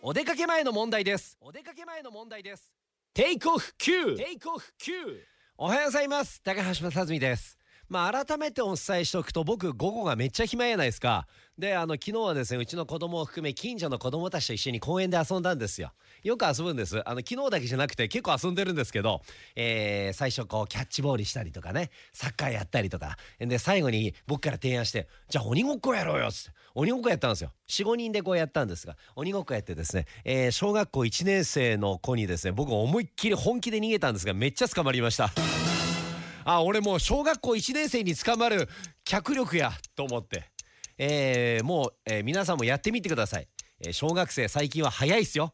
お出かけ前の問題です。お出かけ前の問題です。テイクオフ9テイクオフ9おはようございます。高橋正純です。まあ改めてお伝えしておくと僕午後がめっちゃ暇やないですか。であの昨日はですねうちの子供を含め近所の子供たちと一緒に公園で遊んだんですよ。よく遊ぶんです。あの昨日だけじゃなくて結構遊んでるんですけど、えー、最初こうキャッチボールしたりとかねサッカーやったりとか。で最後に僕から提案してじゃあ鬼ごっこやろうよっつって鬼ごっこやったんですよ。45人でこうやったんですが鬼ごっこやってですね、えー、小学校1年生の子にですね僕思いっきり本気で逃げたんですがめっちゃ捕まりました。あ俺もう小学校1年生に捕まる脚力やと思って。えー、もう、えー、皆さんもやってみてください、えー、小学生最近は早いっすよ。